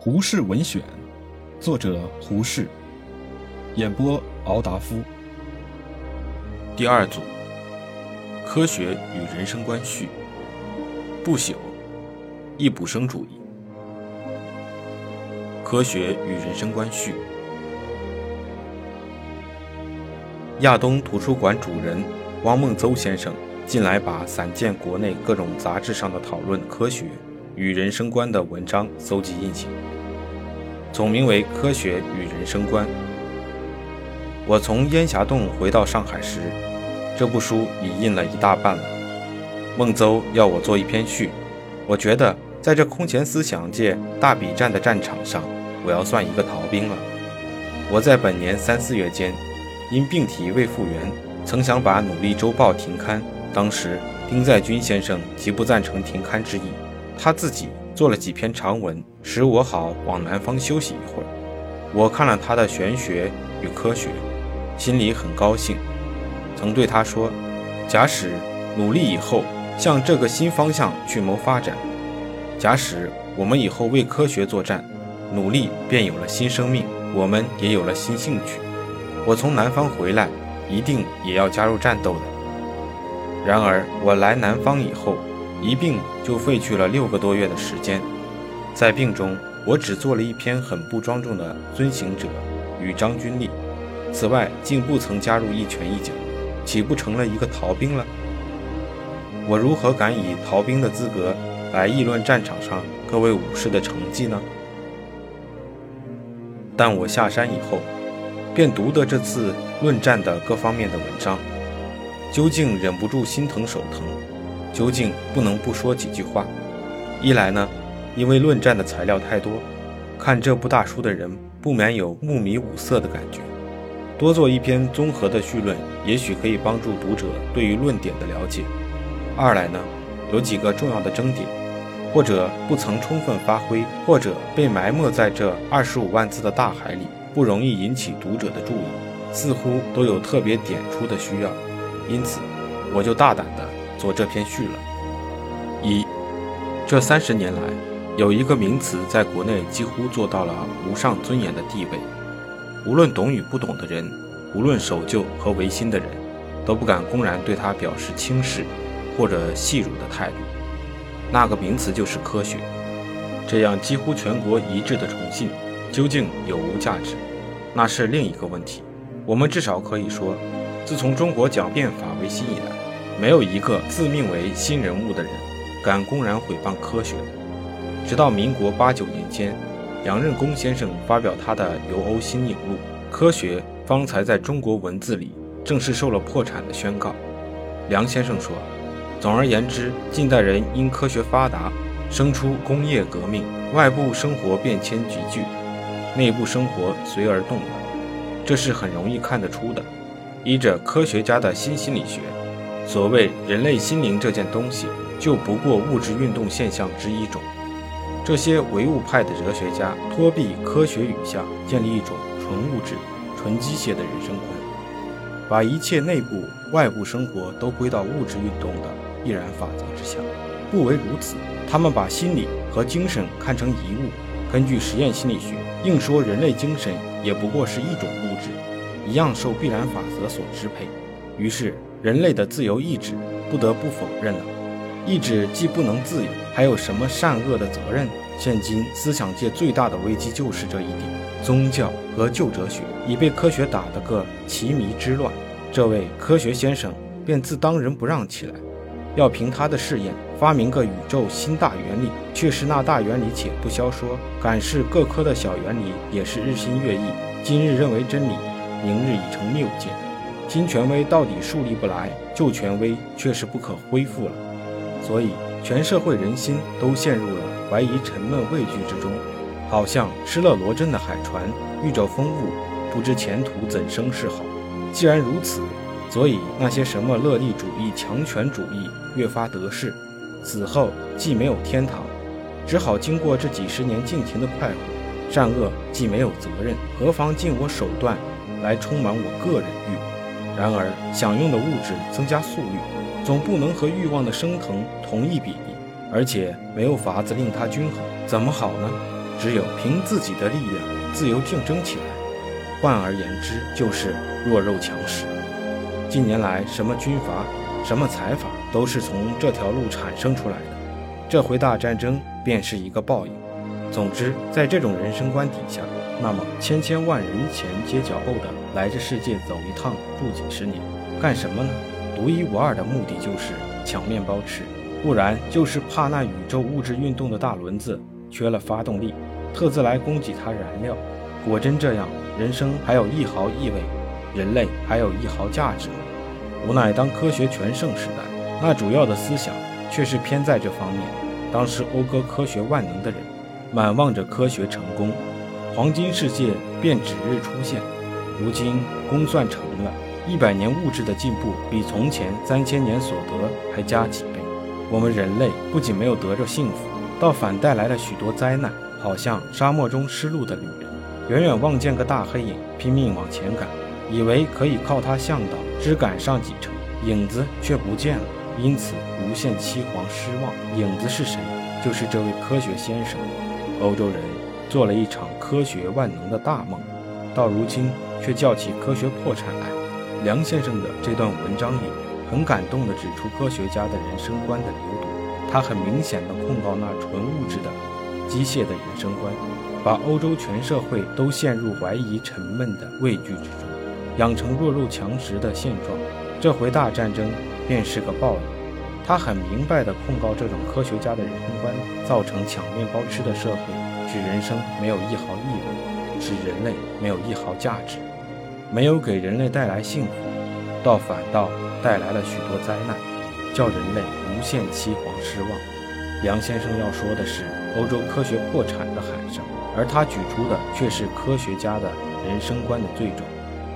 胡适文选，作者胡适，演播敖达夫。第二组，科学与人生观序，不朽，易卜生主义。科学与人生观序。亚东图书馆主人汪孟邹先生近来把散见国内各种杂志上的讨论科学与人生观的文章搜集印行，总名为《科学与人生观》。我从烟霞洞回到上海时，这部书已印了一大半了。孟邹要我做一篇序，我觉得在这空前思想界大比战的战场上，我要算一个逃兵了。我在本年三四月间，因病体未复原，曾想把《努力周报》停刊。当时丁在军先生极不赞成停刊之意，他自己做了几篇长文，使我好往南方休息一会儿。我看了他的玄学与科学，心里很高兴。曾对他说：“假使努力以后向这个新方向去谋发展，假使我们以后为科学作战，努力便有了新生命，我们也有了新兴趣。我从南方回来，一定也要加入战斗的。然而我来南方以后，一并就废去了六个多月的时间，在病中，我只做了一篇很不庄重的《遵行者与张君丽》，此外竟不曾加入一拳一脚。”岂不成了一个逃兵了？我如何敢以逃兵的资格来议论战场上各位武士的成绩呢？但我下山以后，便读得这次论战的各方面的文章，究竟忍不住心疼手疼，究竟不能不说几句话。一来呢，因为论战的材料太多，看这部大书的人不免有目迷五色的感觉。多做一篇综合的序论，也许可以帮助读者对于论点的了解。二来呢，有几个重要的争点，或者不曾充分发挥，或者被埋没在这二十五万字的大海里，不容易引起读者的注意，似乎都有特别点出的需要。因此，我就大胆的做这篇序了。一，这三十年来，有一个名词在国内几乎做到了无上尊严的地位。无论懂与不懂的人，无论守旧和维新的人，都不敢公然对他表示轻视或者戏辱的态度。那个名词就是科学。这样几乎全国一致的崇信，究竟有无价值，那是另一个问题。我们至少可以说，自从中国讲变法维新以来，没有一个自命为新人物的人，敢公然毁谤科学。直到民国八九年间。杨任公先生发表他的《游欧新影录》，科学方才在中国文字里正式受了破产的宣告。梁先生说：“总而言之，近代人因科学发达，生出工业革命，外部生活变迁急剧，内部生活随而动乱，这是很容易看得出的。依着科学家的新心理学，所谓人类心灵这件东西，就不过物质运动现象之一种。”这些唯物派的哲学家托庇科学语象，建立一种纯物质、纯机械的人生观，把一切内部、外部生活都归到物质运动的必然法则之下。不为如此，他们把心理和精神看成一物。根据实验心理学，硬说人类精神也不过是一种物质，一样受必然法则所支配。于是，人类的自由意志不得不否认了。意志既不能自由，还有什么善恶的责任？现今思想界最大的危机就是这一点。宗教和旧哲学已被科学打得个奇迷之乱。这位科学先生便自当仁不让起来，要凭他的试验发明个宇宙新大原理。却是那大原理，且不消说，敢是各科的小原理也是日新月异。今日认为真理，明日已成谬见。新权威到底树立不来，旧权威却是不可恢复了。所以，全社会人心都陷入了怀疑、沉闷、畏惧之中，好像失了罗针的海船遇着风雾，不知前途怎生是好。既然如此，所以那些什么乐利主义、强权主义越发得势，死后既没有天堂，只好经过这几十年尽情的快活。善恶既没有责任，何妨尽我手段来充满我个人欲？然而，享用的物质增加速率。总不能和欲望的升腾同一比例，而且没有法子令它均衡，怎么好呢？只有凭自己的力量自由竞争起来。换而言之，就是弱肉强食。近年来，什么军阀，什么财阀，都是从这条路产生出来的。这回大战争便是一个报应。总之，在这种人生观底下，那么千千万人前街角后的来这世界走一趟，住几十年，干什么呢？独一无二的目的就是抢面包吃，不然就是怕那宇宙物质运动的大轮子缺了发动力，特自来供给它燃料。果真这样，人生还有一毫意味，人类还有一毫价值吗？无奈当科学全盛时代，那主要的思想却是偏在这方面。当时讴歌科学万能的人，满望着科学成功，黄金世界便指日出现。如今功算成了，一百年物质的进步比从前三千年所得还加几倍。我们人类不仅没有得着幸福，倒反带来了许多灾难，好像沙漠中失路的旅人。远远望见个大黑影，拼命往前赶，以为可以靠它向导只赶上几程，影子却不见了，因此无限凄惶失望。影子是谁？就是这位科学先生。欧洲人做了一场科学万能的大梦，到如今却叫起科学破产来。梁先生的这段文章里，很感动地指出科学家的人生观的流毒，他很明显地控告那纯物质的、机械的人生观。把欧洲全社会都陷入怀疑、沉闷的畏惧之中，养成弱肉强食的现状。这回大战争便是个报应。他很明白地控告这种科学家的人生观，造成抢面包吃的社会，使人生没有一毫意味，使人类没有一毫价值，没有给人类带来幸福，倒反倒带来了许多灾难，叫人类无限期惶失望。梁先生要说的是欧洲科学破产的喊声。而他举出的却是科学家的人生观的罪状。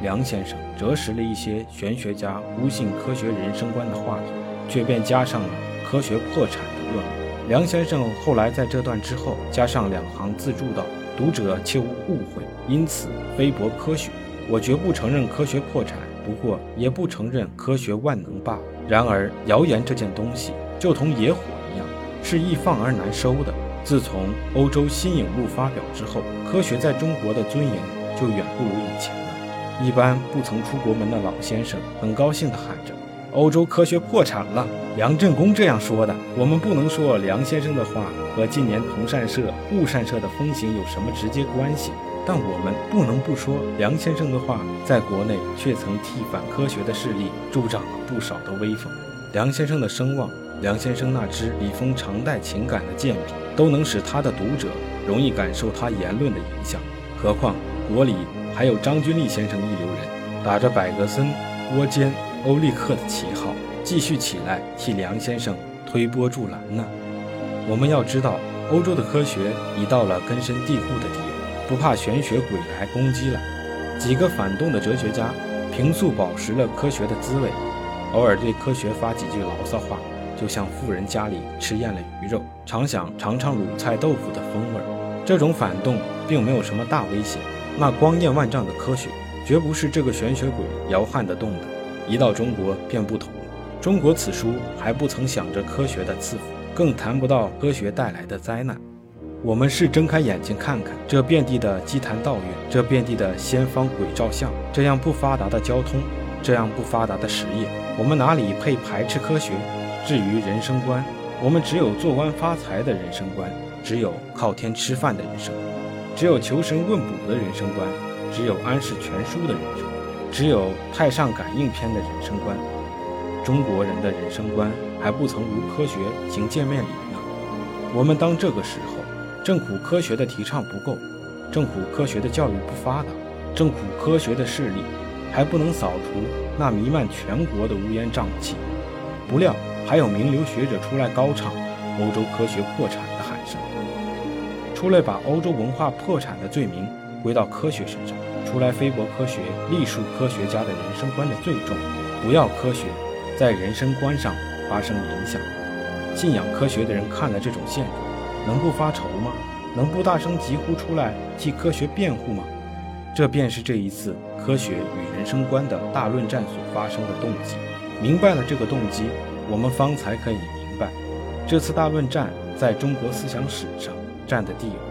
梁先生折实了一些玄学家诬信科学人生观的话头，却便加上了科学破产的恶名。梁先生后来在这段之后加上两行自注道：“读者切勿误会，因此非驳科学。我绝不承认科学破产，不过也不承认科学万能罢。然而谣言这件东西就同野火一样，是易放而难收的。”自从欧洲新影录发表之后，科学在中国的尊严就远不如以前了。一般不曾出国门的老先生很高兴地喊着：“欧洲科学破产了！”梁振公这样说的。我们不能说梁先生的话和近年同善社、误善社的风行有什么直接关系，但我们不能不说梁先生的话在国内却曾替反科学的势力助长了不少的威风。梁先生的声望，梁先生那支笔锋常带情感的剑笔。都能使他的读者容易感受他言论的影响，何况国里还有张君丽先生一流人，打着百格森、窝坚、欧立克的旗号，继续起来替梁先生推波助澜呢。我们要知道，欧洲的科学已到了根深蒂固的地步，不怕玄学鬼来攻击了。几个反动的哲学家，平素饱食了科学的滋味，偶尔对科学发几句牢骚话。就像富人家里吃厌了鱼肉，常想尝尝卤菜豆腐的风味。这种反动并没有什么大危险。那光艳万丈的科学，绝不是这个玄学鬼摇撼得动的。一到中国便不同。中国此书还不曾想着科学的赐福，更谈不到科学带来的灾难。我们是睁开眼睛看看，这遍地的姬坛道院，这遍地的仙方鬼照相，这样不发达的交通，这样不发达的实业，我们哪里配排斥科学？至于人生观，我们只有做官发财的人生观，只有靠天吃饭的人生，只有求神问卜的人生观，只有安世全书的人生，只有太上感应篇的人生观。中国人的人生观还不曾如科学行见面礼呢。我们当这个时候，正苦科学的提倡不够，正苦科学的教育不发达，正苦科学的势力还不能扫除那弥漫全国的乌烟瘴气，不料。还有名流学者出来高唱欧洲科学破产的喊声，出来把欧洲文化破产的罪名归到科学身上，出来非驳科学、隶属科学家的人生观的罪重，不要科学在人生观上发生影响。信仰科学的人看了这种现状，能不发愁吗？能不大声疾呼出来替科学辩护吗？这便是这一次科学与人生观的大论战所发生的动机。明白了这个动机。我们方才可以明白，这次大论战在中国思想史上占的地位。